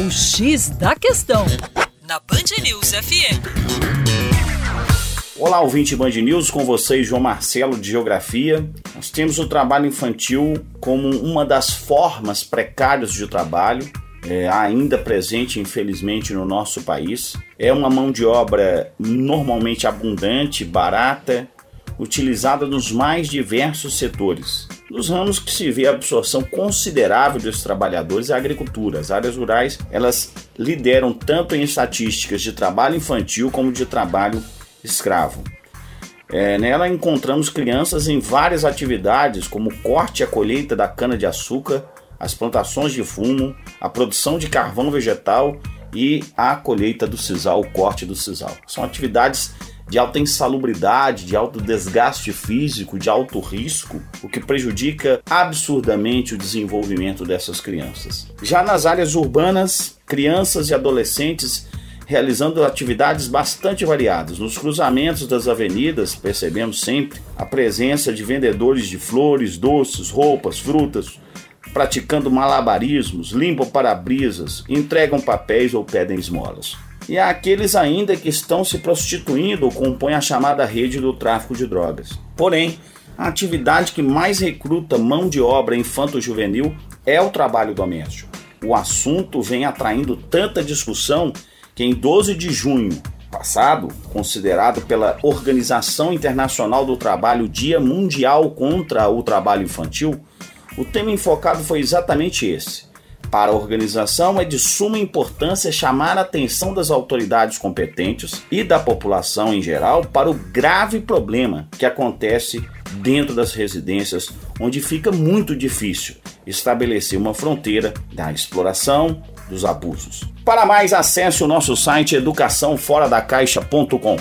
O X da Questão, na Band News FM. Olá, ouvinte Band News, com vocês, João Marcelo, de Geografia. Nós temos o trabalho infantil como uma das formas precárias de trabalho, é, ainda presente, infelizmente, no nosso país. É uma mão de obra normalmente abundante, barata, utilizada nos mais diversos setores. Nos ramos que se vê a absorção considerável dos trabalhadores é a agricultura. As áreas rurais, elas lideram tanto em estatísticas de trabalho infantil como de trabalho escravo. É, nela encontramos crianças em várias atividades, como corte e a colheita da cana-de-açúcar, as plantações de fumo, a produção de carvão vegetal e a colheita do sisal, o corte do sisal. São atividades de alta insalubridade, de alto desgaste físico, de alto risco, o que prejudica absurdamente o desenvolvimento dessas crianças. Já nas áreas urbanas, crianças e adolescentes realizando atividades bastante variadas. Nos cruzamentos das avenidas, percebemos sempre a presença de vendedores de flores, doces, roupas, frutas, praticando malabarismos, limpam para-brisas, entregam papéis ou pedem esmolas. E há aqueles ainda que estão se prostituindo ou compõem a chamada rede do tráfico de drogas. Porém, a atividade que mais recruta mão de obra infanto-juvenil é o trabalho doméstico. O assunto vem atraindo tanta discussão que em 12 de junho passado, considerado pela Organização Internacional do Trabalho Dia Mundial contra o Trabalho Infantil, o tema enfocado foi exatamente esse: para a organização, é de suma importância chamar a atenção das autoridades competentes e da população em geral para o grave problema que acontece dentro das residências, onde fica muito difícil estabelecer uma fronteira da exploração, dos abusos. Para mais, acesse o nosso site educaçãoforadacaixa.com.